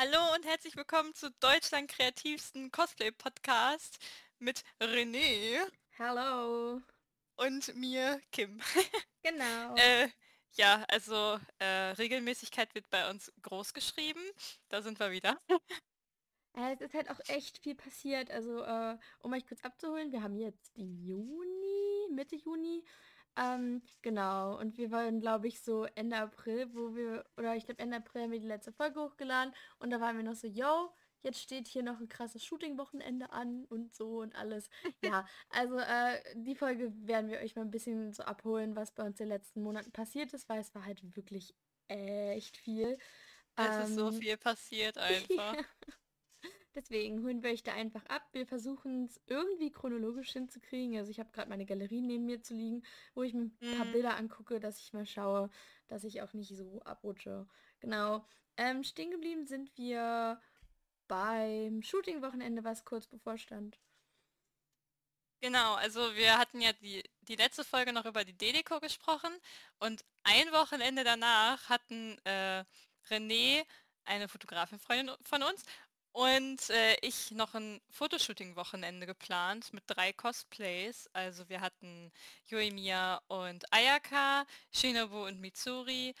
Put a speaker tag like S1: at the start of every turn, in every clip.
S1: Hallo und herzlich willkommen zu Deutschland kreativsten Cosplay-Podcast mit René
S2: Hallo.
S1: und mir, Kim.
S2: Genau.
S1: Äh, ja, also äh, Regelmäßigkeit wird bei uns groß geschrieben. Da sind wir wieder.
S2: Äh, es ist halt auch echt viel passiert. Also, äh, um euch kurz abzuholen, wir haben jetzt Juni, Mitte Juni. Ähm, genau. Und wir waren, glaube ich, so Ende April, wo wir, oder ich glaube Ende April haben wir die letzte Folge hochgeladen. Und da waren wir noch so, yo, jetzt steht hier noch ein krasses Shooting-Wochenende an und so und alles. Ja, also äh, die Folge werden wir euch mal ein bisschen so abholen, was bei uns in den letzten Monaten passiert ist, weil es war halt wirklich echt viel.
S1: Es ist so
S2: Ähm,
S1: viel passiert einfach.
S2: Deswegen holen wir euch da einfach ab. Wir versuchen es irgendwie chronologisch hinzukriegen. Also ich habe gerade meine Galerie neben mir zu liegen, wo ich mir ein paar
S1: Hm,
S2: Bilder angucke, dass ich mal schaue, dass ich auch nicht so abrutsche. Genau. Ähm, stehen geblieben sind wir beim Shooting-Wochenende, was kurz bevorstand.
S1: Genau, also wir hatten ja die, die letzte Folge noch über die Delico gesprochen und ein Wochenende danach hatten äh, René, eine Fotografin Freundin von uns, und äh, ich noch ein Fotoshooting-Wochenende geplant mit drei Cosplays. Also wir hatten Yoimiya und Ayaka, Shinobu und Mitsuri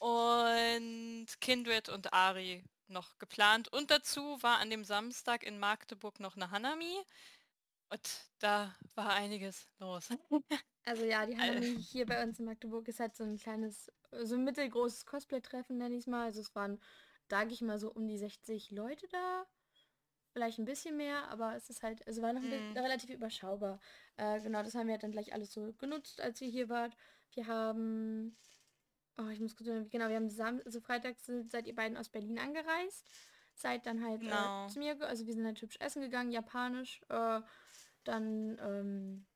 S1: und Kindred und Ari noch geplant. Und dazu war an dem Samstag in Magdeburg noch eine Hanami. Und da war einiges los.
S2: Also ja, die
S1: Äh,
S2: Hanami hier bei uns in Magdeburg ist halt so ein kleines, so ein mittelgroßes Cosplay-Treffen, nenne ich es mal. Also es waren, sage ich mal, so um die 60 Leute da. Vielleicht ein bisschen mehr, aber es ist halt, also war noch ein bi-
S1: hm,
S2: relativ überschaubar. Äh, genau, das haben wir dann gleich alles so genutzt, als wir hier wart. Wir haben, oh, ich muss kurz, genau, wir haben Sam also freitags seid ihr beiden aus Berlin angereist. Seid dann halt äh,
S1: genau.
S2: zu mir, also wir sind halt hübsch essen gegangen, japanisch. Äh, dann ähm,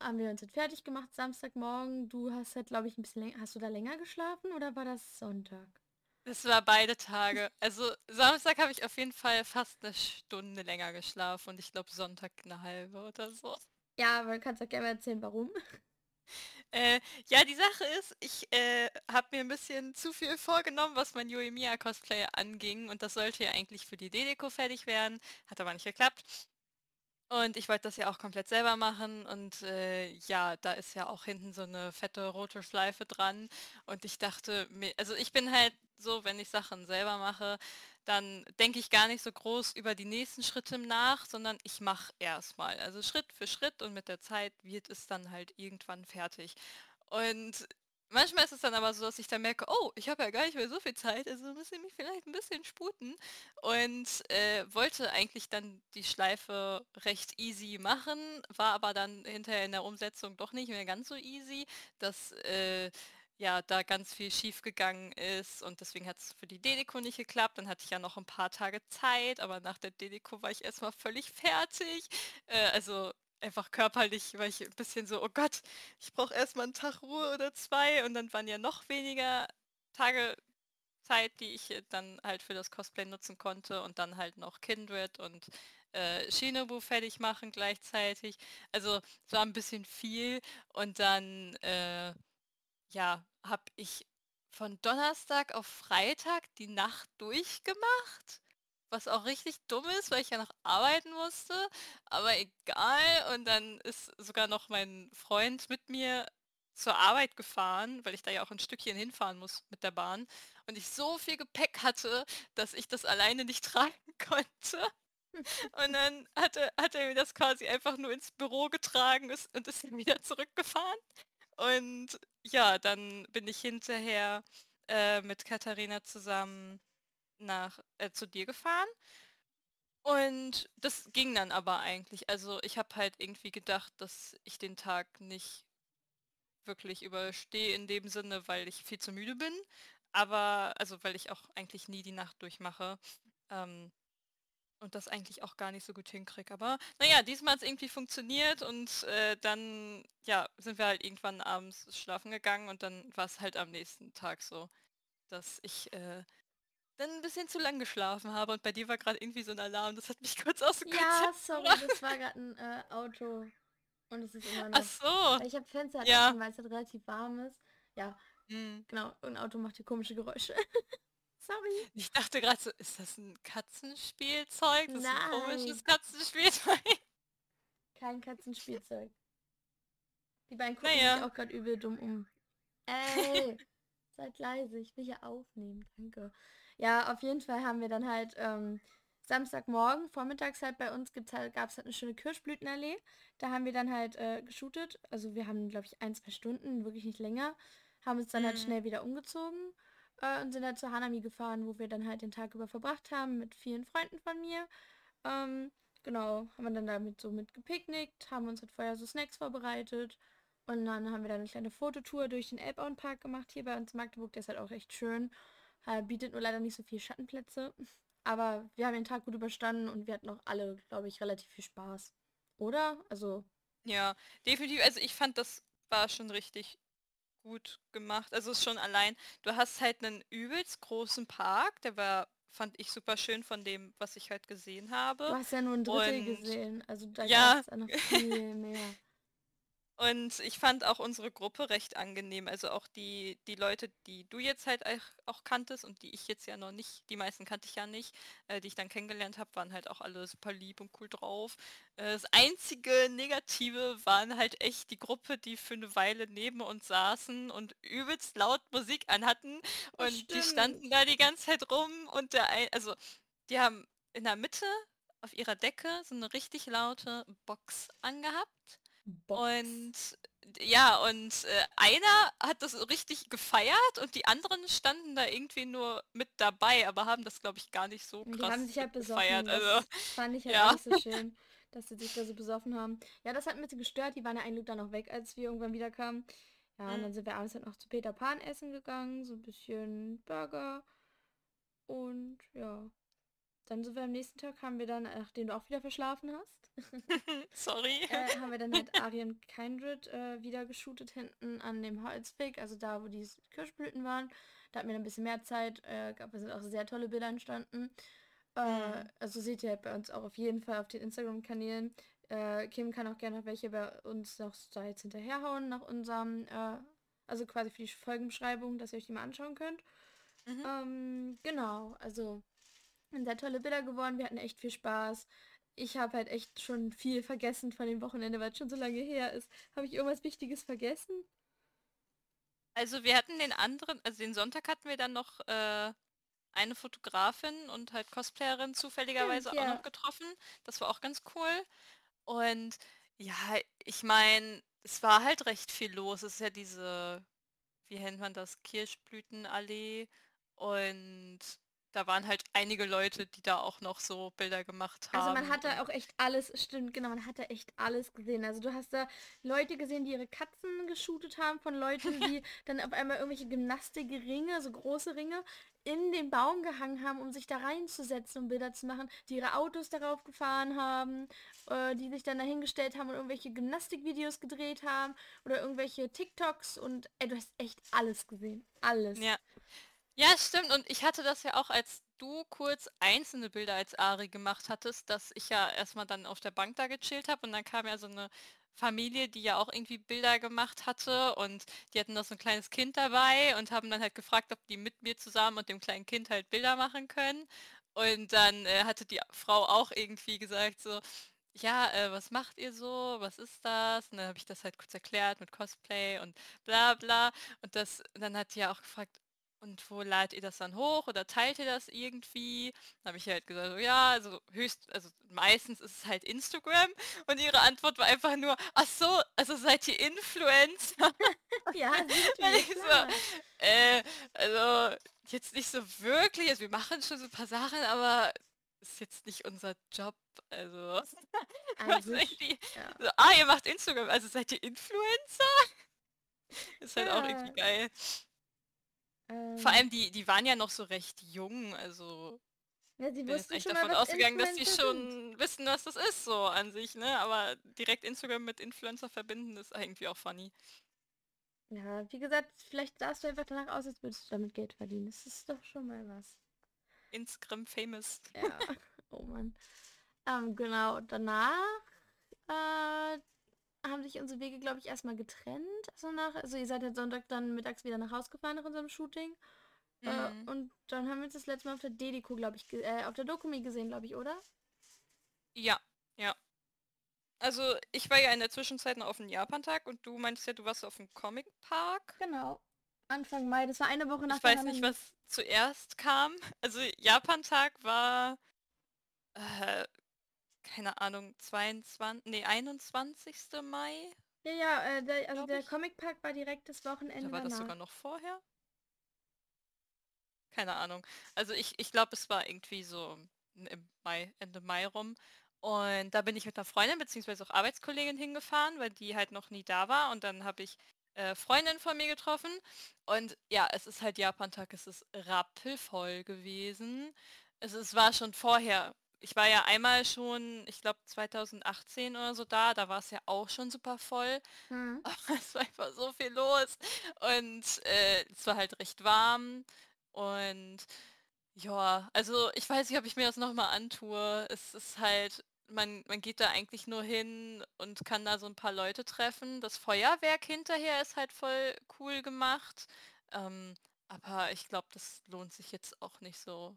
S2: haben wir uns jetzt fertig gemacht, Samstagmorgen. Du hast halt, glaube ich, ein bisschen länger, hast du da länger geschlafen oder war das Sonntag?
S1: Es war beide Tage. Also Samstag habe ich auf jeden Fall fast eine Stunde länger geschlafen und ich glaube Sonntag eine halbe oder so.
S2: Ja, aber du kannst auch gerne erzählen, warum.
S1: Äh, ja, die Sache ist, ich äh, habe mir ein bisschen zu viel vorgenommen, was mein Yoimiya Cosplay anging und das sollte ja eigentlich für die Dedeko fertig werden, hat aber nicht geklappt. Und ich wollte das ja auch komplett selber machen und äh, ja, da ist ja auch hinten so eine fette rote Schleife dran und ich dachte also ich bin halt so, wenn ich Sachen selber mache, dann denke ich gar nicht so groß über die nächsten Schritte nach, sondern ich mache erstmal. Also Schritt für Schritt und mit der Zeit wird es dann halt irgendwann fertig. Und manchmal ist es dann aber so, dass ich dann merke, oh, ich habe ja gar nicht mehr so viel Zeit, also muss ich mich vielleicht ein bisschen sputen. Und äh, wollte eigentlich dann die Schleife recht easy machen, war aber dann hinterher in der Umsetzung doch nicht mehr ganz so easy, dass äh, ja da ganz viel schief gegangen ist und deswegen hat es für die Dedeko nicht geklappt. Dann hatte ich ja noch ein paar Tage Zeit, aber nach der Dedeko war ich erstmal völlig fertig. Äh, also einfach körperlich war ich ein bisschen so, oh Gott, ich brauche erstmal einen Tag Ruhe oder zwei und dann waren ja noch weniger Tage Zeit, die ich dann halt für das Cosplay nutzen konnte und dann halt noch Kindred und äh, Shinobu fertig machen gleichzeitig. Also es war ein bisschen viel und dann äh, ja, habe ich von Donnerstag auf Freitag die Nacht durchgemacht, was auch richtig dumm ist, weil ich ja noch arbeiten musste, aber egal. Und dann ist sogar noch mein Freund mit mir zur Arbeit gefahren, weil ich da ja auch ein Stückchen hinfahren muss mit der Bahn. Und ich so viel Gepäck hatte, dass ich das alleine nicht tragen konnte. Und dann hat er, hat er mir das quasi einfach nur ins Büro getragen ist, und ist wieder zurückgefahren. Und ja, dann bin ich hinterher äh, mit Katharina zusammen nach äh, zu dir gefahren. Und das ging dann aber eigentlich. Also ich habe halt irgendwie gedacht, dass ich den Tag nicht wirklich überstehe in dem Sinne, weil ich viel zu müde bin. Aber, also weil ich auch eigentlich nie die Nacht durchmache. Ähm, und das eigentlich auch gar nicht so gut hinkriege. Aber naja, diesmal hat es irgendwie funktioniert und äh, dann, ja, sind wir halt irgendwann abends schlafen gegangen und dann war es halt am nächsten Tag so, dass ich äh, dann ein bisschen zu lang geschlafen habe und bei dir war gerade irgendwie so ein Alarm, das hat mich kurz aus dem
S2: Ja, sorry, das war gerade ein äh, Auto und es ist immer
S1: Ach
S2: noch.
S1: so,
S2: Weil ich habe Fenster halt
S1: ja.
S2: offen, weil es halt relativ warm ist. Ja,
S1: Hm.
S2: genau, ein Auto macht hier komische Geräusche. Sorry.
S1: Ich dachte gerade so, ist das ein Katzenspielzeug? Das ist ein
S2: Nein.
S1: komisches Katzenspielzeug.
S2: Kein Katzenspielzeug. Die beiden gucken
S1: Naja.
S2: sich auch gerade übel dumm um. Ey, seid leise, ich will hier aufnehmen, danke. Ja, auf jeden Fall haben wir dann halt ähm, Samstagmorgen, vormittags halt bei uns gibt's halt, gab es halt eine schöne Kirschblütenallee. Da haben wir dann halt äh, geshootet. Also wir haben, glaube ich, ein, zwei Stunden, wirklich nicht länger. Haben uns dann halt
S1: Mhm.
S2: schnell wieder umgezogen äh, und sind halt zu Hanami gefahren, wo wir dann halt den Tag über verbracht haben mit vielen Freunden von mir. Ähm, genau, haben wir dann damit so mit gepicknickt, haben uns halt vorher so Snacks vorbereitet. Und dann haben wir dann eine kleine Fototour durch den Elbauenpark gemacht hier bei uns in Magdeburg. Der ist halt auch echt schön. Äh, bietet nur leider nicht so viele Schattenplätze. Aber wir haben den Tag gut überstanden und wir hatten auch alle, glaube ich, relativ viel Spaß. Oder? Also,
S1: Ja, definitiv. Also ich fand, das war schon richtig gut gemacht. Also es ist schon allein, du hast halt einen übelst großen Park, der war, fand ich super schön von dem, was ich halt gesehen
S2: du
S1: habe.
S2: hast ja nur ein Drittel
S1: Und
S2: gesehen. Also da
S1: ja,
S2: gab es ja noch viel mehr.
S1: Und ich fand auch unsere Gruppe recht angenehm. Also auch die, die Leute, die du jetzt halt auch, kanntest und die ich jetzt ja noch nicht, die meisten kannte ich ja nicht, äh, die ich dann kennengelernt habe, waren halt auch alle super lieb und cool drauf. Äh, das einzige Negative waren halt echt die Gruppe, die für eine Weile neben uns saßen und übelst laut Musik anhatten und die standen da die ganze Zeit rum und der ein, also die haben in der Mitte auf ihrer Decke so eine richtig laute Box angehabt.
S2: Box.
S1: Und ja, und äh, einer hat das richtig gefeiert und die anderen standen da irgendwie nur mit dabei, aber haben das, glaube ich, gar nicht so
S2: Und Die
S1: krass
S2: haben sich halt
S1: gefeiert.
S2: besoffen.
S1: Also,
S2: Das fand ich halt
S1: ja.
S2: nicht so schön, dass sie sich da so besoffen haben. Ja, das hat bisschen gestört. Die waren ja eigentlich dann noch weg, als wir irgendwann wieder kamen. Ja, und
S1: Mhm.
S2: dann sind wir abends halt noch zu Peter Pan essen gegangen. So ein bisschen Burger. Und ja. Dann sind wir am nächsten Tag, haben wir dann, nachdem du auch wieder verschlafen hast,
S1: Sorry.
S2: äh, haben wir dann halt Arien Kindred äh, wieder geshootet hinten an dem Holzweg, also da, wo die Kirschblüten waren. Da hatten wir dann ein bisschen mehr Zeit, äh, gab, sind auch sehr tolle Bilder entstanden. Äh,
S1: Mhm.
S2: also seht ihr halt bei uns auch auf jeden Fall auf den Instagram-Kanälen. Äh, Kim kann auch gerne noch welche bei uns noch da jetzt hinterherhauen nach unserem, äh, also quasi für die Folgenbeschreibung, dass ihr euch die mal anschauen könnt.
S1: Mhm.
S2: Ähm, genau, also sind sehr tolle Bilder geworden, wir hatten echt viel Spaß. Ich habe halt echt schon viel vergessen von dem Wochenende, weil es schon so lange her ist. Habe ich irgendwas Wichtiges vergessen?
S1: Also wir hatten den anderen, also den Sonntag hatten wir dann noch äh, eine Fotografin und halt Cosplayerin zufälligerweise
S2: Stimmt,
S1: auch
S2: ja.
S1: noch getroffen. Das war auch ganz cool. Und ja, ich meine, es war halt recht viel los. Es ist ja diese, wie nennt man das, Kirschblütenallee. Und da waren halt einige Leute, die da auch noch so Bilder gemacht
S2: Also man
S1: haben.
S2: hat da auch echt alles, stimmt, genau, man hat da echt alles gesehen. Also du hast da Leute gesehen, die ihre Katzen geshootet haben, von Leuten, die dann auf einmal irgendwelche Gymnastikringe, so große Ringe, in den Baum gehangen haben, um sich da reinzusetzen, um Bilder zu machen, die ihre Autos darauf gefahren haben, äh, die sich dann dahingestellt haben und irgendwelche Gymnastikvideos gedreht haben oder irgendwelche TikToks und ey, du hast echt alles gesehen. Alles.
S1: ja. Ja, stimmt. Und ich hatte das ja auch, als du kurz einzelne Bilder als Ari gemacht hattest, dass ich ja erstmal dann auf der Bank da gechillt habe und dann kam ja so eine Familie, die ja auch irgendwie Bilder gemacht hatte und die hatten noch so ein kleines Kind dabei und haben dann halt gefragt, ob die mit mir zusammen und dem kleinen Kind halt Bilder machen können. Und dann äh, hatte die Frau auch irgendwie gesagt so, ja, äh, was macht ihr so? Was ist das? Und dann habe ich das halt kurz erklärt mit Cosplay und bla bla. Und das, dann hat die ja auch gefragt, und wo ladet ihr das dann hoch oder teilt ihr das irgendwie? Dann habe ich halt gesagt, so, ja, also höchst, also meistens ist es halt Instagram und ihre Antwort war einfach nur, ach so, also seid ihr Influencer?
S2: Ja,
S1: so, äh, also jetzt nicht so wirklich, also wir machen schon so ein paar Sachen, aber ist jetzt nicht unser Job, also
S2: sich,
S1: irgendwie,
S2: ja.
S1: so, ah, ihr macht Instagram, also seid ihr Influencer? Ist halt auch
S2: Ja.
S1: irgendwie geil. Vor
S2: Ähm,
S1: allem, die, die waren ja noch so recht jung, also
S2: ja, sie
S1: ich bin jetzt
S2: wussten schon mal,
S1: davon ausgegangen, dass die
S2: Influencer sind.
S1: schon wissen, was das ist, so an sich, ne? Aber direkt Instagram mit Influencer verbinden, ist irgendwie auch funny.
S2: Ja, wie gesagt, vielleicht sahst du einfach danach aus, als würdest du damit Geld verdienen. Das ist doch schon mal was.
S1: Instagram famous.
S2: Ja, oh Mann. Ähm, genau, danach äh, haben sich unsere Wege, glaube ich, erstmal getrennt. Also, nach, also ihr seid halt Sonntag dann mittags wieder nach Hause gefahren nach unserem Shooting. Äh, mhm. und dann haben wir uns das letzte Mal auf der Dedeko, glaube ich, äh, auf der Dokumi gesehen, glaube ich, oder?
S1: Ja, ja. Also ich war ja in der Zwischenzeit noch auf dem Japan-Tag und du meinst ja, du warst auf dem Comic-Park.
S2: Genau. Anfang Mai, das war eine Woche nach
S1: Ich weiß nicht, was zuerst kam. Also Japan-Tag war, äh, keine Ahnung, 22, nee, 21. Mai.
S2: Ja, ja, äh, der, also der Comic-Park war direkt das Wochenende
S1: Da war
S2: das
S1: sogar noch vorher? Keine Ahnung. Also ich, ich glaube, es war irgendwie so im Mai, Ende Mai rum. Und da bin ich mit einer Freundin beziehungsweise auch Arbeitskollegin hingefahren, weil die halt noch nie da war. Und dann habe ich äh, Freundin von mir getroffen. Und ja, es ist halt Japan-Tag, es ist rappelvoll gewesen. Es, es war schon vorher. Ich war ja einmal schon, ich glaube 2018 oder so da, da war es ja auch schon super voll. Hm. Aber es war einfach so viel los. Und äh, es war halt recht warm. Und ja, also ich weiß nicht, ob ich mir das nochmal antue. Es ist halt, man, man geht da eigentlich nur hin und kann da so ein paar Leute treffen. Das Feuerwerk hinterher ist halt voll cool gemacht. Ähm, aber ich glaube, das lohnt sich jetzt auch nicht so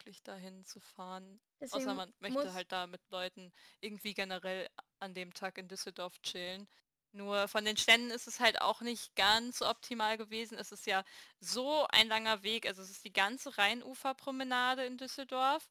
S1: wirklich dahin zu fahren. Deswegen Außer man möchte halt da mit Leuten irgendwie generell an dem Tag in Düsseldorf chillen. Nur von den Ständen ist es halt auch nicht ganz so optimal gewesen. Es ist ja so ein langer Weg. Also es ist die ganze Rheinuferpromenade in Düsseldorf.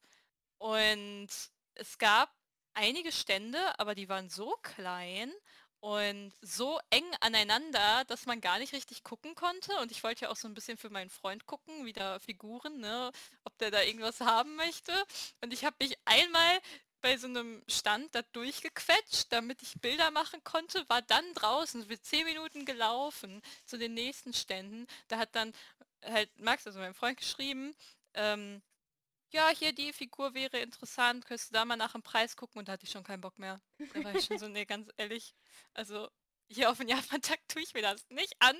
S1: Und es gab einige Stände, aber die waren so klein und so eng aneinander, dass man gar nicht richtig gucken konnte. Und ich wollte ja auch so ein bisschen für meinen Freund gucken, wieder Figuren, ne, ob der da irgendwas haben möchte. Und ich habe mich einmal bei so einem Stand da durchgequetscht, damit ich Bilder machen konnte, war dann draußen, für zehn Minuten gelaufen zu den nächsten Ständen. Da hat dann halt Max, also mein Freund, geschrieben, ähm, ja, hier die Figur wäre interessant, könntest du da mal nach dem Preis gucken und da hatte ich schon keinen Bock mehr. Da war ich schon so, nee, ganz ehrlich, also hier auf den Japan-Tag tue ich mir das nicht an.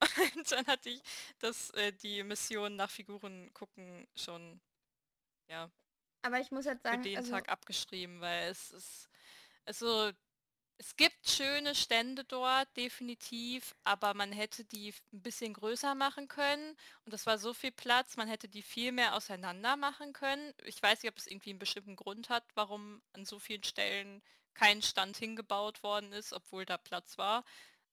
S1: Und dann hatte ich das, äh, die Mission nach Figuren gucken schon, ja,
S2: aber ich muss jetzt sagen,
S1: für den also, Tag abgeschrieben, weil es ist, also es gibt schöne Stände dort, definitiv, aber man hätte die ein bisschen größer machen können und das war so viel Platz, man hätte die viel mehr auseinander machen können. Ich weiß nicht, ob es irgendwie einen bestimmten Grund hat, warum an so vielen Stellen kein Stand hingebaut worden ist, obwohl da Platz war,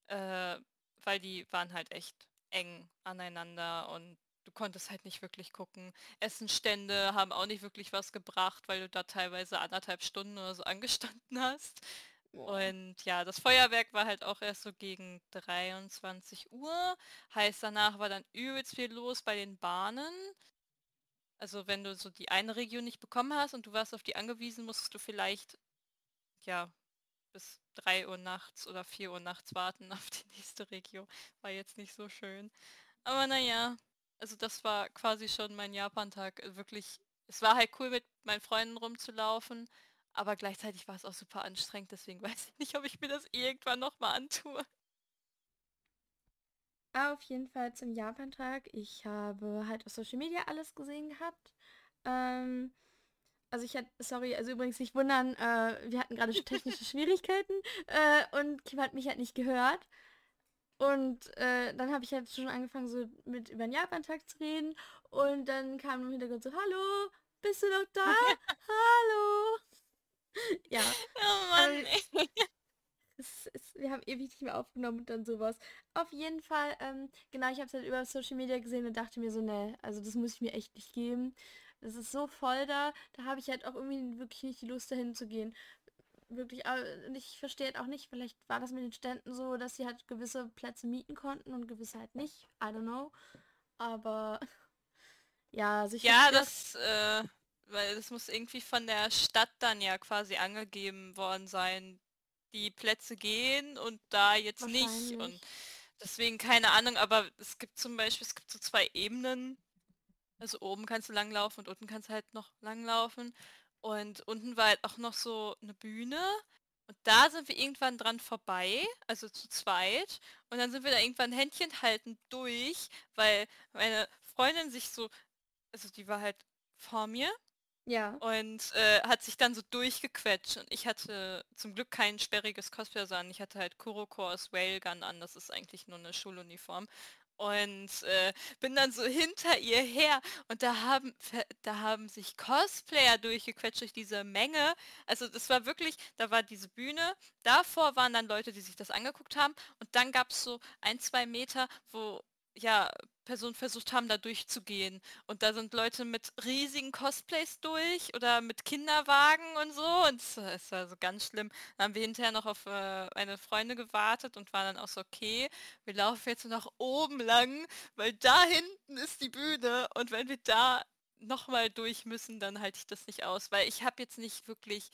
S1: äh, weil die waren halt echt eng aneinander und du konntest halt nicht wirklich gucken. Essenstände haben auch nicht wirklich was gebracht, weil du da teilweise anderthalb Stunden oder so angestanden hast. Und ja, das Feuerwerk war halt auch erst so gegen 23 Uhr. Heißt, danach war dann übelst viel los bei den Bahnen. Also wenn du so die eine Region nicht bekommen hast und du warst auf die angewiesen, musstest du vielleicht, ja, bis 3 Uhr nachts oder 4 Uhr nachts warten auf die nächste Region. War jetzt nicht so schön. Aber naja, also das war quasi schon mein Japan-Tag. Wirklich, es war halt cool mit meinen Freunden rumzulaufen, aber gleichzeitig war es auch super anstrengend, deswegen weiß ich nicht, ob ich mir das irgendwann nochmal antue.
S2: Auf jeden Fall zum Japan-Tag. Ich habe halt auf Social Media alles gesehen gehabt. Ähm, also ich hatte, sorry, also übrigens nicht wundern, äh, wir hatten gerade technische Schwierigkeiten äh, und Kim hat mich halt nicht gehört. Und äh, dann habe ich halt schon angefangen, so mit über den Japan-Tag zu reden. Und dann kam im Hintergrund so, hallo, bist du noch da? hallo. ja. Oh Mann. Ähm, es, es, wir haben ewig nicht mehr aufgenommen und dann sowas. Auf jeden Fall, ähm, genau, ich habe es halt über Social Media gesehen und dachte mir so, ne, also das muss ich mir echt nicht geben. Das ist so voll da, da habe ich halt auch irgendwie wirklich nicht die Lust dahin zu gehen wirklich, ich verstehe halt auch nicht, vielleicht war das mit den Ständen so, dass sie halt gewisse Plätze mieten konnten und gewisse halt nicht. I don't know. Aber ja,
S1: sicher. Ja, das, äh, weil das muss irgendwie von der Stadt dann ja quasi angegeben worden sein. Die Plätze gehen und da jetzt nicht. Und deswegen keine Ahnung, aber es gibt zum Beispiel, es gibt so zwei Ebenen. Also oben kannst du langlaufen und unten kannst du halt noch langlaufen. Und unten war halt auch noch so eine Bühne. Und da sind wir irgendwann dran vorbei, also zu zweit. Und dann sind wir da irgendwann Händchen halten durch, weil meine Freundin sich so, also die war halt vor mir.
S2: Ja.
S1: Und äh, hat sich dann so durchgequetscht. Und ich hatte zum Glück kein sperriges Cosplay an. Ich hatte halt Kuroko aus Railgun an. Das ist eigentlich nur eine Schuluniform. und äh, bin dann so hinter ihr her und da haben da haben sich Cosplayer durchgequetscht durch diese Menge. Also das war wirklich, da war diese Bühne, davor waren dann Leute, die sich das angeguckt haben und dann gab es so ein, zwei Meter, wo ja Personen versucht haben, da durchzugehen. Und da sind Leute mit riesigen Cosplays durch oder mit Kinderwagen und so. Und es war so ganz schlimm. Dann haben wir hinterher noch auf äh, eine Freundin gewartet und waren dann auch so, okay, wir laufen jetzt nach oben lang, weil da hinten ist die Bühne. Und wenn wir da nochmal durch müssen, dann halte ich das nicht aus. Weil ich habe jetzt nicht wirklich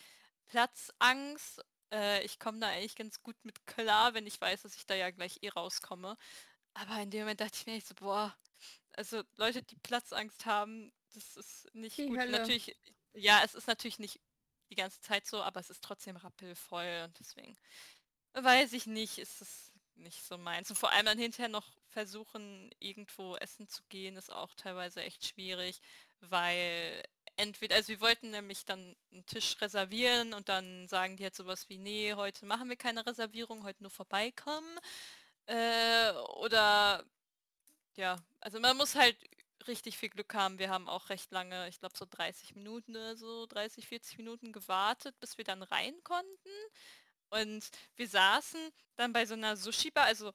S1: Platzangst. Äh, ich komme da eigentlich ganz gut mit klar, wenn ich weiß, dass ich da ja gleich eh rauskomme. Aber in dem Moment dachte ich mir echt so, boah, also Leute, die Platzangst haben, das ist nicht
S2: Die
S1: gut.
S2: Hölle.
S1: Natürlich, ja, es ist natürlich nicht die ganze Zeit so, aber es ist trotzdem rappelvoll und deswegen weiß ich nicht, ist es nicht so meins. Und vor allem dann hinterher noch versuchen, irgendwo essen zu gehen, ist auch teilweise echt schwierig, weil entweder, also wir wollten nämlich dann einen Tisch reservieren und dann sagen die jetzt sowas wie, nee, heute machen wir keine Reservierung, heute nur vorbeikommen. Äh, oder ja, also man muss halt richtig viel Glück haben. Wir haben auch recht lange, ich glaube so 30 Minuten oder so, 30, 40 Minuten gewartet, bis wir dann rein konnten. Und wir saßen dann bei so einer Sushi-Bar, also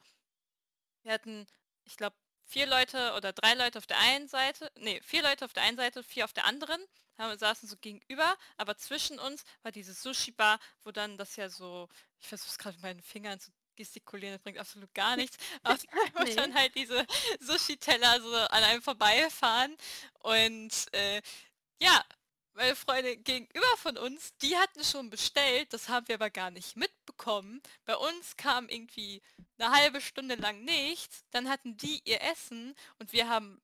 S1: wir hatten, ich glaube, vier Leute oder drei Leute auf der einen Seite, nee, vier Leute auf der einen Seite, vier auf der anderen, haben, saßen so gegenüber, aber zwischen uns war diese Sushi-Bar, wo dann das ja so, ich versuche es gerade mit meinen Fingern zu gestikulieren, das bringt absolut gar nichts. Aber
S2: Nee.
S1: dann halt diese Sushi-Teller so an einem vorbeifahren. Und äh, ja, meine Freunde gegenüber von uns, die hatten schon bestellt, das haben wir aber gar nicht mitbekommen. Bei uns kam irgendwie eine halbe Stunde lang nichts, dann hatten die ihr Essen und wir haben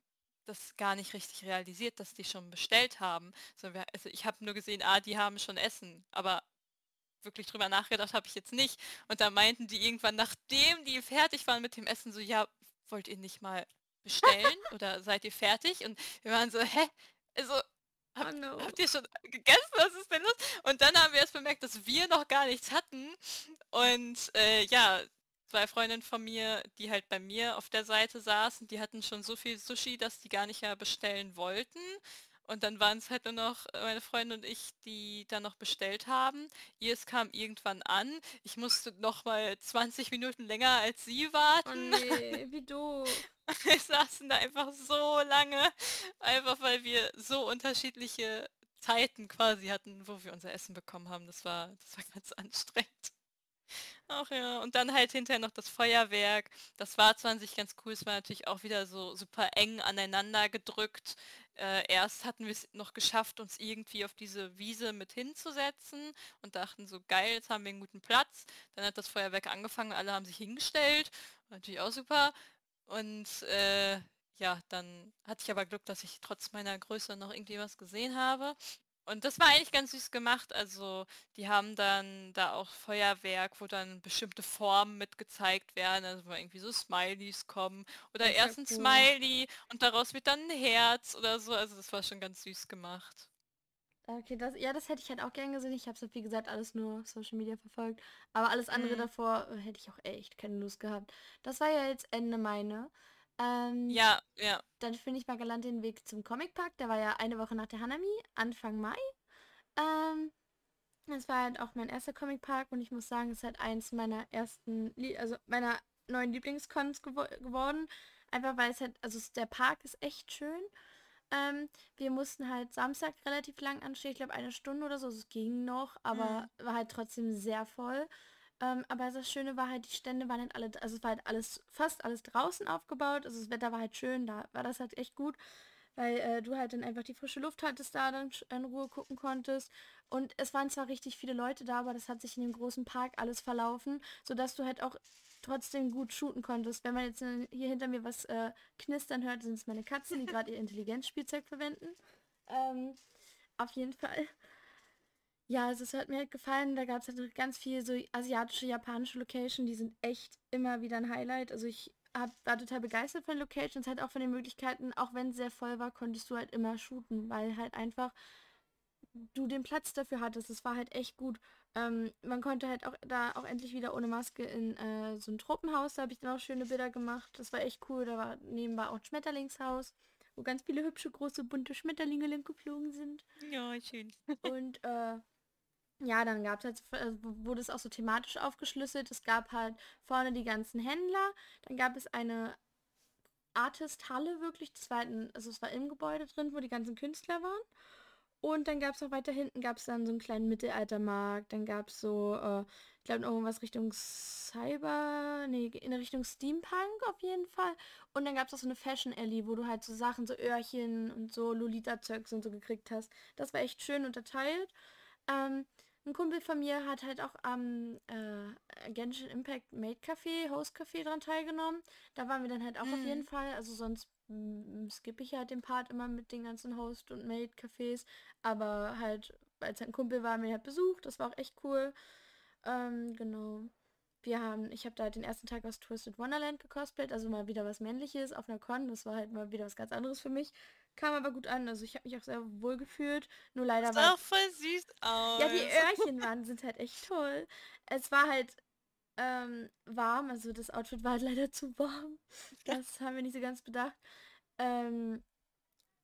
S1: das gar nicht richtig realisiert, dass die schon bestellt haben. Wir, also ich habe nur gesehen, ah, die haben schon Essen, aber wirklich drüber nachgedacht habe ich jetzt nicht. Und da meinten die irgendwann, nachdem die fertig waren mit dem Essen, so, ja, wollt ihr nicht mal bestellen oder seid ihr fertig? Und wir waren so, hä? Also, hab,
S2: Oh no.
S1: habt ihr schon gegessen? Was ist denn los? Und dann haben wir erst bemerkt, dass wir noch gar nichts hatten. Und äh, ja, zwei Freundinnen von mir, die halt bei mir auf der Seite saßen, die hatten schon so viel Sushi, dass die gar nicht mehr bestellen wollten. Und dann waren es halt nur noch äh, meine Freundin und ich, die dann noch bestellt haben. Ihr es kam irgendwann an. Ich musste noch mal 20 Minuten länger als sie
S2: Oh
S1: warten.
S2: nee, wie doof.
S1: Wir saßen da einfach so lange, einfach weil wir so unterschiedliche Zeiten quasi hatten, wo wir unser Essen bekommen haben. Das war, das war ganz anstrengend. Ach ja, und dann halt hinterher noch das Feuerwerk. Das war zwar an sich ganz cool, es war natürlich auch wieder so super eng aneinander gedrückt. Äh, erst hatten wir es noch geschafft, uns irgendwie auf diese Wiese mit hinzusetzen und dachten so, geil, jetzt haben wir einen guten Platz. Dann hat das Feuerwerk angefangen, alle haben sich hingestellt. War natürlich auch super. Und äh, ja, dann hatte ich aber Glück, dass ich trotz meiner Größe noch irgendwie was gesehen habe. Und das war eigentlich ganz süß gemacht. Also die haben dann da auch Feuerwerk, wo dann bestimmte Formen mit gezeigt werden, also wo irgendwie so Smileys kommen. Oder erst ein
S2: cool.
S1: Smiley und daraus wird dann ein Herz oder so. Also das war schon ganz süß gemacht.
S2: Okay, das, ja, das hätte ich halt auch gern gesehen. Ich habe es, wie gesagt, alles nur Social Media verfolgt. Aber alles andere
S1: Mhm.
S2: davor äh, hätte ich auch echt keine Lust gehabt. Das war ja jetzt Ende Mai, ne? Ähm,
S1: Ja, ja.
S2: dann finde ich mal galant den Weg zum Comicpark. Der war ja eine Woche nach der Hanami, Anfang Mai. Ähm, das war halt auch mein erster Comicpark und ich muss sagen, es ist halt eins meiner ersten, Lie also meiner neuen Lieblingscons gewo geworden. Einfach weil es halt, also der Park ist echt schön. Ähm, wir mussten halt Samstag relativ lang anstehen, ich glaube eine Stunde oder so, es ging noch, aber war halt trotzdem sehr voll. Ähm, aber das Schöne war halt, die Stände waren halt alle, also es war halt alles, fast alles draußen aufgebaut, also das Wetter war halt schön, da war das halt echt gut, weil äh, du halt dann einfach die frische Luft hattest, da dann in Ruhe gucken konntest. Und es waren zwar richtig viele Leute da, aber das hat sich in dem großen Park alles verlaufen, sodass du halt auch trotzdem gut shooten konntest. Wenn man jetzt hier hinter mir was äh, knistern hört, sind es meine Katzen, die gerade ihr Intelligenzspielzeug verwenden. Ähm, auf jeden Fall. Ja, also es hat mir halt gefallen. Da gab es halt ganz viel so asiatische, japanische Location. Die sind echt immer wieder ein Highlight. Also ich hab, war total begeistert von den Locations, halt auch von den Möglichkeiten. Auch wenn es sehr voll war, konntest du halt immer shooten, weil halt einfach du den Platz dafür hattest. Es war halt echt gut. Ähm, man konnte halt auch da auch endlich wieder ohne Maske in äh, so ein Tropenhaus. Da habe ich dann auch schöne Bilder gemacht. Das war echt cool. Da war nebenbei auch ein Schmetterlingshaus, wo ganz viele hübsche, große, bunte Schmetterlinge lang geflogen sind.
S1: Ja, schön.
S2: Und äh, ja, dann gab es halt, also wurde es auch so thematisch aufgeschlüsselt. Es gab halt vorne die ganzen Händler. Dann gab es eine Artist-Halle wirklich. Das war halt ein, also es war im Gebäude drin, wo die ganzen Künstler waren. Und dann gab es auch weiter hinten, gab es dann so einen kleinen Mittelaltermarkt. Dann gab es so, äh, ich glaube, irgendwas Richtung Cyber, nee, in Richtung Steampunk auf jeden Fall. Und dann gab es auch so eine Fashion Alley, wo du halt so Sachen, so Öhrchen und so Lolita-Zeugs und so gekriegt hast. Das war echt schön unterteilt. Ähm, ein Kumpel von mir hat halt auch am äh, Genshin Impact Maid Café, Host Café dran teilgenommen. Da waren wir dann halt auch mhm. auf jeden Fall. Also sonst mm, skippe ich halt den Part immer mit den ganzen Host- und Maid-Cafés. Aber halt, als ein Kumpel war, mir halt besucht. Das war auch echt cool. Ähm, genau. Wir haben, ich habe da halt den ersten Tag aus Twisted Wonderland gekosplayt, also mal wieder was Männliches auf einer Con. Das war halt mal wieder was ganz anderes für mich. Kam aber gut an. Also ich habe mich auch sehr wohl gefühlt. Nur leider
S1: war... auch voll süß aus.
S2: Ja, die Öhrchen waren, sind halt echt toll. Es war halt ähm, warm. Also das Outfit war halt leider zu warm. Das haben wir nicht so ganz bedacht. Ähm,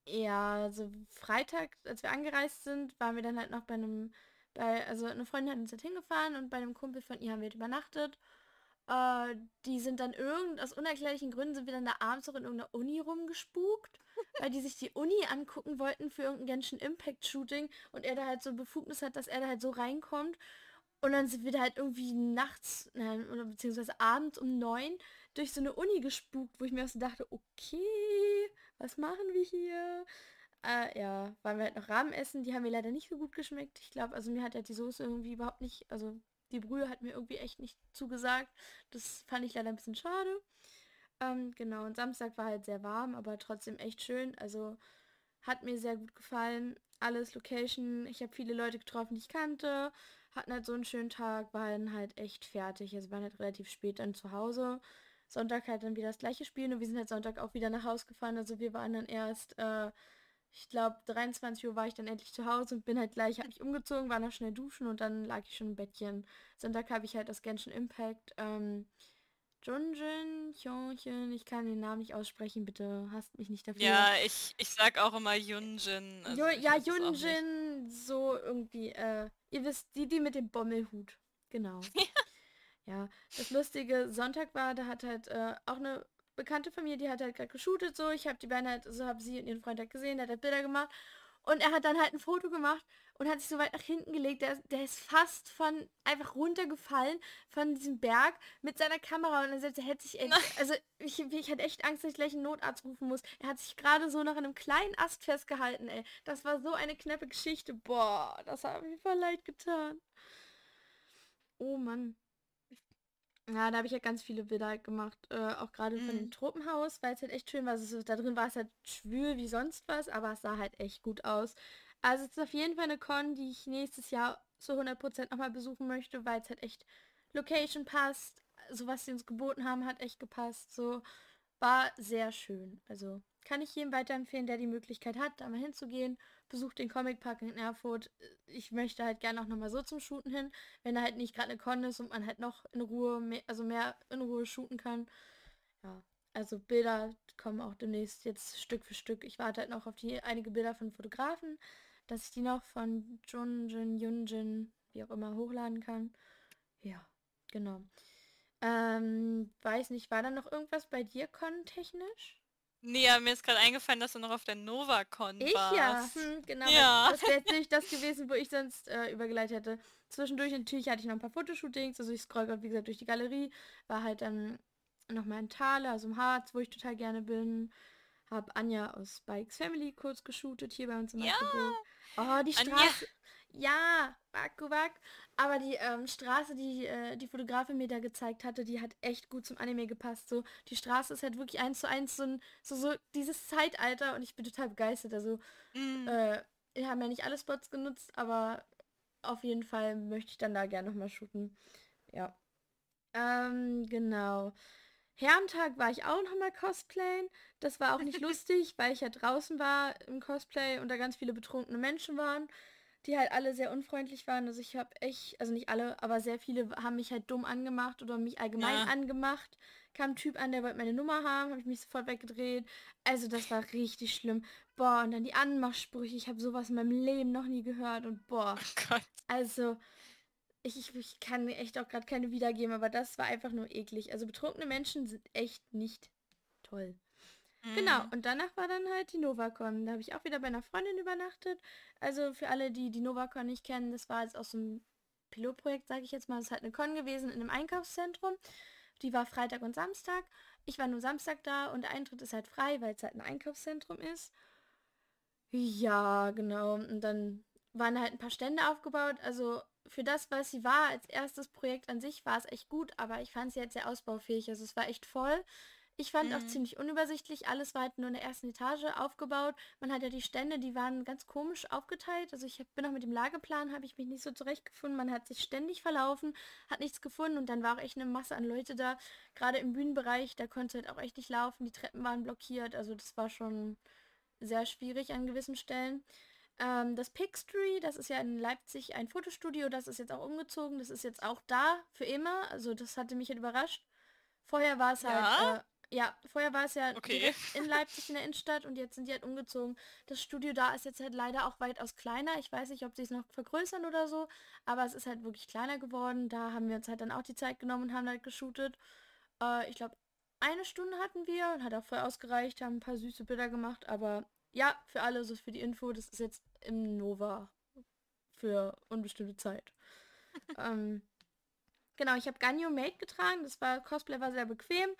S2: ja, also Freitag, als wir angereist sind, waren wir dann halt noch bei einem, bei, also eine Freundin hat uns halt hingefahren und bei einem Kumpel von ihr haben wir halt übernachtet. Äh, die sind dann irgend, aus unerklärlichen Gründen sind wir dann da abends auch in irgendeiner Uni rumgespukt, weil die sich die Uni angucken wollten für irgendein Genshin Impact Shooting und er da halt so Befugnis hat, dass er da halt so reinkommt. Und dann sind wir da halt irgendwie nachts, nein, oder beziehungsweise abends um neun durch so eine Uni gespukt, wo ich mir auch so dachte, okay, was machen wir hier? Äh, ja, waren wir halt noch Rahmen essen, die haben mir leider nicht so gut geschmeckt. Ich glaube, also mir hat ja die Soße irgendwie überhaupt nicht, also die Brühe hat mir irgendwie echt nicht zugesagt. Das fand ich leider ein bisschen schade. Ähm, genau, und Samstag war halt sehr warm, aber trotzdem echt schön. Also hat mir sehr gut gefallen. Alles Location. Ich habe viele Leute getroffen, die ich kannte. Hatten halt so einen schönen Tag, waren halt echt fertig. Also waren halt relativ spät dann zu Hause. Sonntag halt dann wieder das gleiche Spiel und wir sind halt Sonntag auch wieder nach Hause gefahren. Also wir waren dann erst äh, ich glaube, 23 Uhr war ich dann endlich zu Hause und bin halt gleich, habe mich umgezogen, war noch schnell duschen und dann lag ich schon im Bettchen. Sonntag habe ich halt das Genshin Impact, ähm, Junjin, Hyunjin, ich kann den Namen nicht aussprechen, bitte hasst mich nicht dafür.
S1: Ja, ich, ich sag auch immer Yunjin.
S2: Also ja, Yunjin, so irgendwie, äh, ihr wisst, die, die mit dem Bommelhut. Genau. ja, das lustige Sonntag war, da hat halt äh, auch eine Bekannte von mir, die hat halt gerade geshootet so. Ich habe die beiden halt, so habe sie und ihren Freund halt gesehen, der hat halt Bilder gemacht. Und er hat dann halt ein Foto gemacht und hat sich so weit nach hinten gelegt. Der, der ist fast von einfach runtergefallen von diesem Berg mit seiner Kamera und dann selbst er hätte sich echt, also ich, ich hatte echt Angst, dass ich gleich einen Notarzt rufen muss. Er hat sich gerade so nach einem kleinen Ast festgehalten, ey. Das war so eine knappe Geschichte. Boah, das hat mir voll leid getan. Oh Mann. Ja, da habe ich ja ganz viele Bilder halt gemacht, äh, auch gerade von dem mhm. Tropenhaus, weil es halt echt schön war. Also, da drin war es halt schwül wie sonst was, aber es sah halt echt gut aus. Also es ist auf jeden Fall eine Con, die ich nächstes Jahr zu 100% nochmal besuchen möchte, weil es halt echt Location passt. So was sie uns geboten haben, hat echt gepasst. So war sehr schön. Also kann ich jedem weiterempfehlen, der die Möglichkeit hat, da mal hinzugehen. Besucht den Comic Park in Erfurt. Ich möchte halt gerne auch nochmal so zum Shooten hin, wenn da halt nicht gerade eine Con ist und man halt noch in Ruhe, mehr, also mehr in Ruhe shooten kann. Ja, also Bilder kommen auch demnächst jetzt Stück für Stück. Ich warte halt noch auf die einige Bilder von Fotografen, dass ich die noch von Junjin, Yunjin, wie auch immer, hochladen kann. Ja, genau. Ähm, weiß nicht, war da noch irgendwas bei dir con-technisch?
S1: Nee, ja, mir ist gerade eingefallen, dass du noch auf der NovaCon
S2: ich
S1: warst.
S2: Ich ja, hm, genau. Ja. Das wäre jetzt nicht das gewesen, wo ich sonst äh, übergeleitet hätte. Zwischendurch natürlich hatte ich noch ein paar Fotoshootings, also ich scroll gerade, wie gesagt, durch die Galerie. War halt dann nochmal in Thale, also im Harz, wo ich total gerne bin. Hab Anja aus Bikes Family kurz geshootet hier bei uns in ja. Magdeburg. Oh, die Straße. Anja. Ja, Bakuwak. Aber die ähm, Straße, die äh, die Fotografin mir da gezeigt hatte, die hat echt gut zum Anime gepasst. So, die Straße ist halt wirklich eins zu eins so, ein, so, so dieses Zeitalter und ich bin total begeistert. Also, mm. äh, wir haben ja nicht alle Spots genutzt, aber auf jeden Fall möchte ich dann da gerne nochmal shooten. Ja. Ähm, genau. Herrentag war ich auch nochmal cosplayen. Das war auch nicht lustig, weil ich ja draußen war im Cosplay und da ganz viele betrunkene Menschen waren. Die halt alle sehr unfreundlich waren. Also ich habe echt, also nicht alle, aber sehr viele haben mich halt dumm angemacht oder mich allgemein ja. angemacht. Kam ein Typ an, der wollte meine Nummer haben, habe ich mich sofort weggedreht. Also das war richtig schlimm. Boah, und dann die Anmachsprüche. Ich habe sowas in meinem Leben noch nie gehört und boah. Oh Gott. Also ich, ich, ich kann echt auch gerade keine wiedergeben, aber das war einfach nur eklig. Also betrunkene Menschen sind echt nicht toll. Genau, mhm. und danach war dann halt die Novacon. Da habe ich auch wieder bei einer Freundin übernachtet. Also für alle, die die Novacon nicht kennen, das war jetzt aus so einem Pilotprojekt, sage ich jetzt mal. Das ist halt eine Con gewesen in einem Einkaufszentrum. Die war Freitag und Samstag. Ich war nur Samstag da und der Eintritt ist halt frei, weil es halt ein Einkaufszentrum ist. Ja, genau. Und dann waren halt ein paar Stände aufgebaut. Also für das, was sie war, als erstes Projekt an sich, war es echt gut, aber ich fand sie jetzt sehr ausbaufähig. Also es war echt voll. Ich fand mhm. auch ziemlich unübersichtlich. Alles war halt nur in der ersten Etage aufgebaut. Man hat ja die Stände, die waren ganz komisch aufgeteilt. Also ich bin auch mit dem Lageplan, habe ich mich nicht so zurechtgefunden. Man hat sich ständig verlaufen, hat nichts gefunden und dann war auch echt eine Masse an Leute da. Gerade im Bühnenbereich, da konnte halt auch echt nicht laufen. Die Treppen waren blockiert. Also das war schon sehr schwierig an gewissen Stellen. Ähm, das Pixtree, das ist ja in Leipzig ein Fotostudio, das ist jetzt auch umgezogen. Das ist jetzt auch da für immer. Also das hatte mich halt überrascht. Vorher war es halt ja? äh, ja, vorher war es ja okay. in Leipzig in der Innenstadt und jetzt sind die halt umgezogen. Das Studio da ist jetzt halt leider auch weitaus kleiner. Ich weiß nicht, ob sie es noch vergrößern oder so, aber es ist halt wirklich kleiner geworden. Da haben wir uns halt dann auch die Zeit genommen und haben halt geshootet. Äh, ich glaube, eine Stunde hatten wir und hat auch voll ausgereicht, haben ein paar süße Bilder gemacht, aber ja, für alle, so für die Info, das ist jetzt im Nova für unbestimmte Zeit. ähm, genau, ich habe Ganyo Made getragen, das war, Cosplay war sehr bequem.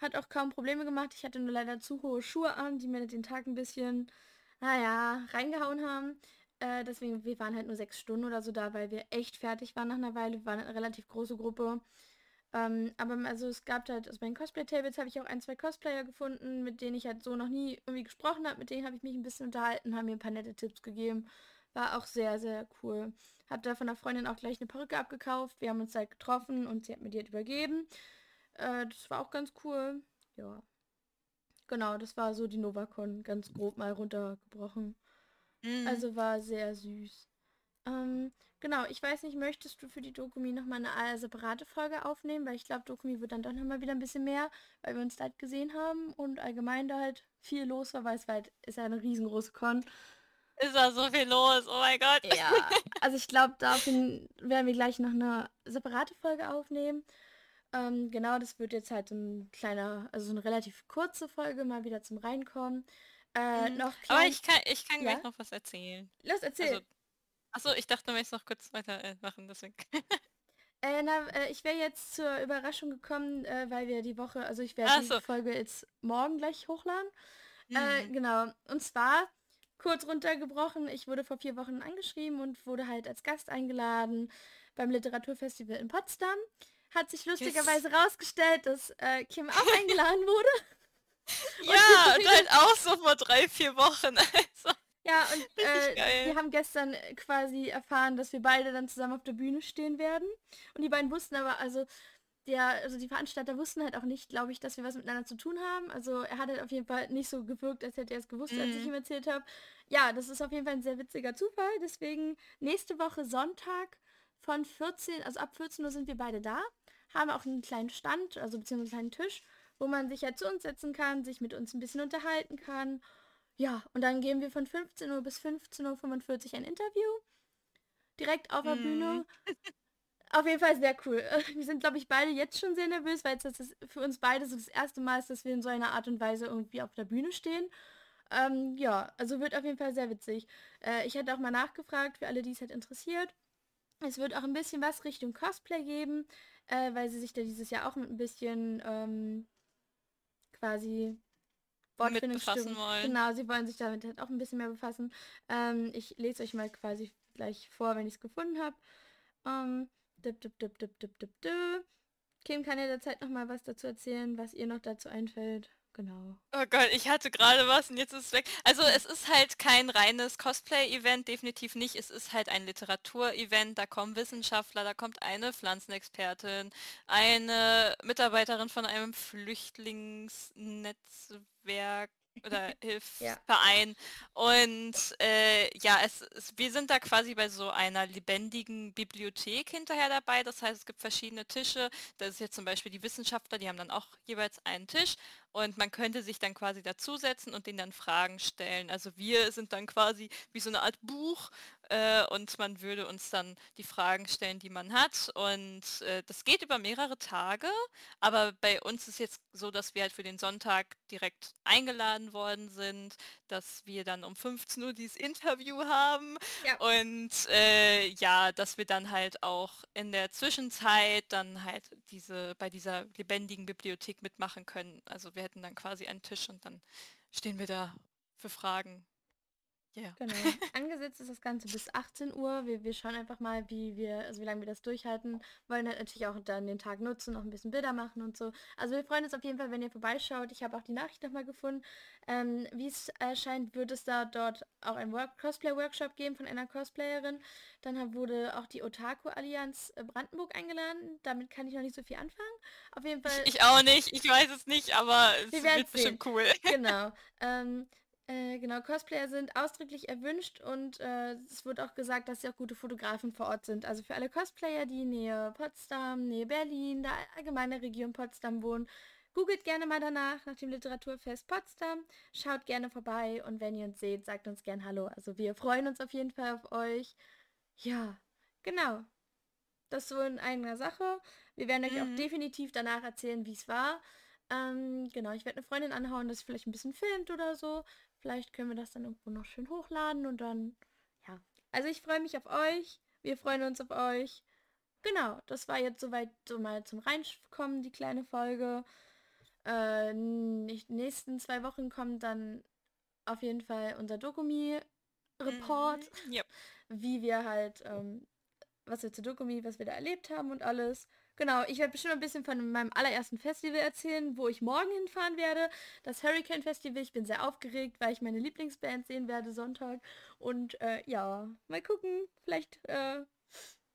S2: Hat auch kaum Probleme gemacht. Ich hatte nur leider zu hohe Schuhe an, die mir den Tag ein bisschen, naja, reingehauen haben. Äh, deswegen, wir waren halt nur sechs Stunden oder so da, weil wir echt fertig waren nach einer Weile. Wir waren eine relativ große Gruppe. Ähm, aber also es gab halt, also bei den Cosplay-Tables habe ich auch ein, zwei Cosplayer gefunden, mit denen ich halt so noch nie irgendwie gesprochen habe. Mit denen habe ich mich ein bisschen unterhalten, haben mir ein paar nette Tipps gegeben. War auch sehr, sehr cool. Hab da von der Freundin auch gleich eine Perücke abgekauft. Wir haben uns halt getroffen und sie hat mir die halt übergeben. Äh, das war auch ganz cool. Ja. Genau, das war so die Novacon ganz grob mal runtergebrochen. Mhm. Also war sehr süß. Ähm, genau, ich weiß nicht, möchtest du für die Dokumi nochmal eine separate Folge aufnehmen? Weil ich glaube, Dokumi wird dann doch nochmal wieder ein bisschen mehr, weil wir uns da halt gesehen haben und allgemein da halt viel los war, weil es halt, ist ja eine riesengroße Con.
S1: Ist da so viel los, oh mein Gott.
S2: Ja, also ich glaube, daraufhin werden wir gleich noch eine separate Folge aufnehmen. Ähm, genau, das wird jetzt halt ein kleiner, also so eine relativ kurze Folge mal wieder zum Reinkommen. Äh,
S1: mhm. noch Aber ich kann, ich kann ja? gleich noch was erzählen.
S2: Los, erzähl.
S1: Also, achso, ich dachte, du möchtest noch kurz weitermachen, äh, deswegen.
S2: äh, na, äh, ich wäre jetzt zur Überraschung gekommen, äh, weil wir die Woche, also ich werde die Folge jetzt morgen gleich hochladen. Äh, mhm. genau. Und zwar kurz runtergebrochen, ich wurde vor vier Wochen angeschrieben und wurde halt als Gast eingeladen beim Literaturfestival in Potsdam hat sich lustigerweise yes. rausgestellt, dass äh, Kim auch eingeladen wurde.
S1: ja, und halt auch so vor drei, vier Wochen. Also.
S2: Ja, und äh, wir haben gestern quasi erfahren, dass wir beide dann zusammen auf der Bühne stehen werden. Und die beiden wussten aber, also der, also die Veranstalter wussten halt auch nicht, glaube ich, dass wir was miteinander zu tun haben. Also er hat halt auf jeden Fall nicht so gewirkt, als hätte er es gewusst, mm. als ich mhm. ihm erzählt habe. Ja, das ist auf jeden Fall ein sehr witziger Zufall. Deswegen nächste Woche Sonntag von 14, also ab 14 Uhr sind wir beide da haben auch einen kleinen Stand, also beziehungsweise einen Tisch, wo man sich ja zu uns setzen kann, sich mit uns ein bisschen unterhalten kann. Ja, und dann geben wir von 15 Uhr bis 15.45 Uhr ein Interview. Direkt auf der mm. Bühne. Auf jeden Fall sehr cool. Wir sind, glaube ich, beide jetzt schon sehr nervös, weil es für uns beide so das erste Mal ist, dass wir in so einer Art und Weise irgendwie auf der Bühne stehen. Ähm, ja, also wird auf jeden Fall sehr witzig. Äh, ich hätte auch mal nachgefragt, für alle, die es halt interessiert. Es wird auch ein bisschen was Richtung Cosplay geben äh, weil sie sich da dieses Jahr auch mit ein bisschen ähm, quasi
S1: wollen.
S2: Genau, sie wollen sich damit halt auch ein bisschen mehr befassen. Ähm, ich lese euch mal quasi gleich vor, wenn ich es gefunden habe. Ähm, dip, dip, dip, dip, dip, dip, dip. Kim kann ja derzeit noch mal was dazu erzählen, was ihr noch dazu einfällt. Genau.
S1: Oh Gott, ich hatte gerade was und jetzt ist es weg. Also es ist halt kein reines Cosplay-Event, definitiv nicht. Es ist halt ein Literatur-Event. Da kommen Wissenschaftler, da kommt eine Pflanzenexpertin, eine Mitarbeiterin von einem Flüchtlingsnetzwerk oder Hilfsverein. Ja. Und äh, ja, es, es, wir sind da quasi bei so einer lebendigen Bibliothek hinterher dabei. Das heißt, es gibt verschiedene Tische. Das ist jetzt zum Beispiel die Wissenschaftler, die haben dann auch jeweils einen Tisch. Und man könnte sich dann quasi dazusetzen und denen dann Fragen stellen. Also wir sind dann quasi wie so eine Art Buch äh, und man würde uns dann die Fragen stellen, die man hat. Und äh, das geht über mehrere Tage, aber bei uns ist jetzt so, dass wir halt für den Sonntag direkt eingeladen worden sind, dass wir dann um 15 Uhr dieses Interview haben ja. und äh, ja, dass wir dann halt auch in der Zwischenzeit dann halt diese bei dieser lebendigen Bibliothek mitmachen können. Also wir hätten dann quasi einen Tisch und dann stehen wir da für Fragen
S2: ja. Genau. Angesetzt ist das Ganze bis 18 Uhr. Wir, wir schauen einfach mal, wie wir, also wie lange wir das durchhalten. Wollen natürlich auch dann den Tag nutzen, noch ein bisschen Bilder machen und so. Also wir freuen uns auf jeden Fall, wenn ihr vorbeischaut. Ich habe auch die Nachricht nochmal gefunden. Ähm, wie es erscheint, wird es da dort auch ein Cosplay-Workshop geben von einer Cosplayerin. Dann wurde auch die Otaku-Allianz äh, Brandenburg eingeladen. Damit kann ich noch nicht so viel anfangen. Auf jeden Fall.
S1: Ich, ich auch nicht. Ich weiß es nicht, aber es wird bestimmt cool.
S2: Genau. Ähm, äh, genau, Cosplayer sind ausdrücklich erwünscht und äh, es wird auch gesagt, dass sie auch gute Fotografen vor Ort sind. Also für alle Cosplayer, die Nähe Potsdam, Nähe Berlin, der allgemeine Region Potsdam wohnen, googelt gerne mal danach, nach dem Literaturfest Potsdam, schaut gerne vorbei und wenn ihr uns seht, sagt uns gern Hallo. Also wir freuen uns auf jeden Fall auf euch. Ja, genau. Das so in einer Sache. Wir werden euch mhm. auch definitiv danach erzählen, wie es war. Ähm, genau, ich werde eine Freundin anhauen, dass sie vielleicht ein bisschen filmt oder so. Vielleicht können wir das dann irgendwo noch schön hochladen und dann, ja. Also ich freue mich auf euch. Wir freuen uns auf euch. Genau, das war jetzt soweit so mal zum Reinkommen, die kleine Folge. Äh, nächsten zwei Wochen kommt dann auf jeden Fall unser Dokumi-Report,
S1: mm, yep.
S2: wie wir halt, ähm, was wir zu Dokumi, was wir da erlebt haben und alles. Genau, ich werde bestimmt ein bisschen von meinem allerersten Festival erzählen, wo ich morgen hinfahren werde. Das Hurricane Festival. Ich bin sehr aufgeregt, weil ich meine Lieblingsband sehen werde Sonntag. Und äh, ja, mal gucken. Vielleicht, äh,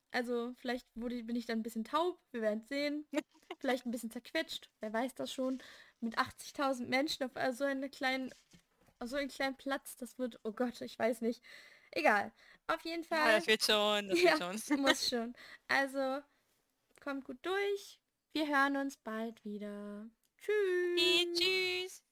S2: also vielleicht wurde, bin ich dann ein bisschen taub. Wir werden es sehen. vielleicht ein bisschen zerquetscht. Wer weiß das schon. Mit 80.000 Menschen auf so einen kleinen, auf so einen kleinen Platz. Das wird, oh Gott, ich weiß nicht. Egal. Auf jeden Fall. Ja,
S1: das wird schon. Das
S2: ja, wird schon. muss schon. Also kommt gut durch. Wir hören uns bald wieder. Tschüss.
S1: Tschüss.